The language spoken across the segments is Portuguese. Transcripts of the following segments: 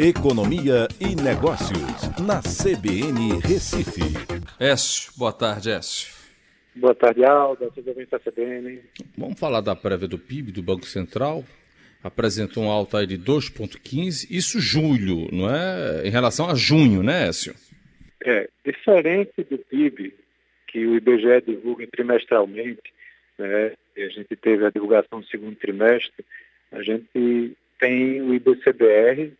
Economia e Negócios, na CBN Recife. Écio, boa tarde, Écio. Boa tarde, Alda, tudo bem da CBN? Vamos falar da prévia do PIB do Banco Central. Apresentou um alta aí de 2,15, isso julho, não é? Em relação a junho, né, Écio? É, diferente do PIB, que o IBGE divulga trimestralmente, né? A gente teve a divulgação do segundo trimestre, a gente tem o IBCBR,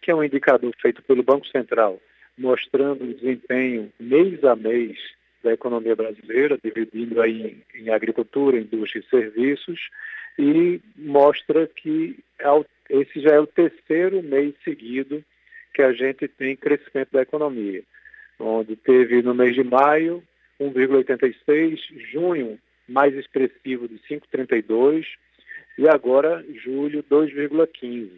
que é um indicador feito pelo Banco Central, mostrando o desempenho mês a mês da economia brasileira, dividindo aí em agricultura, indústria e serviços, e mostra que é esse já é o terceiro mês seguido que a gente tem crescimento da economia, onde teve no mês de maio 1,86, junho mais expressivo de 5,32 e agora julho 2,15.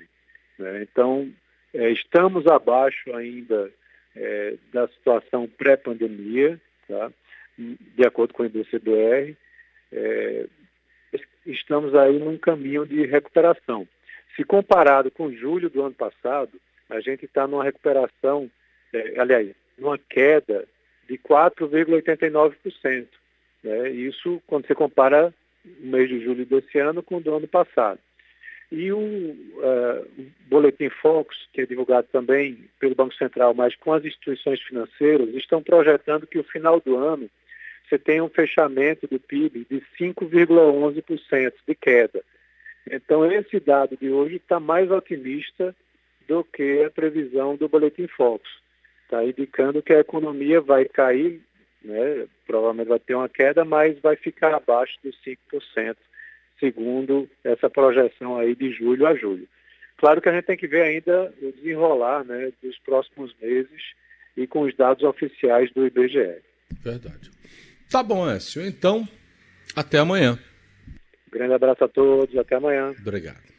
Né? Então, é, estamos abaixo ainda é, da situação pré-pandemia, tá? de acordo com o IBCBR. É, estamos aí num caminho de recuperação. Se comparado com julho do ano passado, a gente está numa recuperação, é, aliás, numa queda de 4,89%. Né? Isso quando você compara o mês de julho desse ano com o do ano passado. E o, uh, Boletim Focus, que é divulgado também pelo Banco Central, mas com as instituições financeiras, estão projetando que o final do ano você tenha um fechamento do PIB de 5,11% de queda. Então, esse dado de hoje está mais otimista do que a previsão do Boletim Focus. Está indicando que a economia vai cair, né, provavelmente vai ter uma queda, mas vai ficar abaixo dos 5% segundo essa projeção aí de julho a julho. Claro que a gente tem que ver ainda o desenrolar né, dos próximos meses e com os dados oficiais do IBGE. Verdade. Tá bom, Écio. Então, até amanhã. Grande abraço a todos, até amanhã. Obrigado.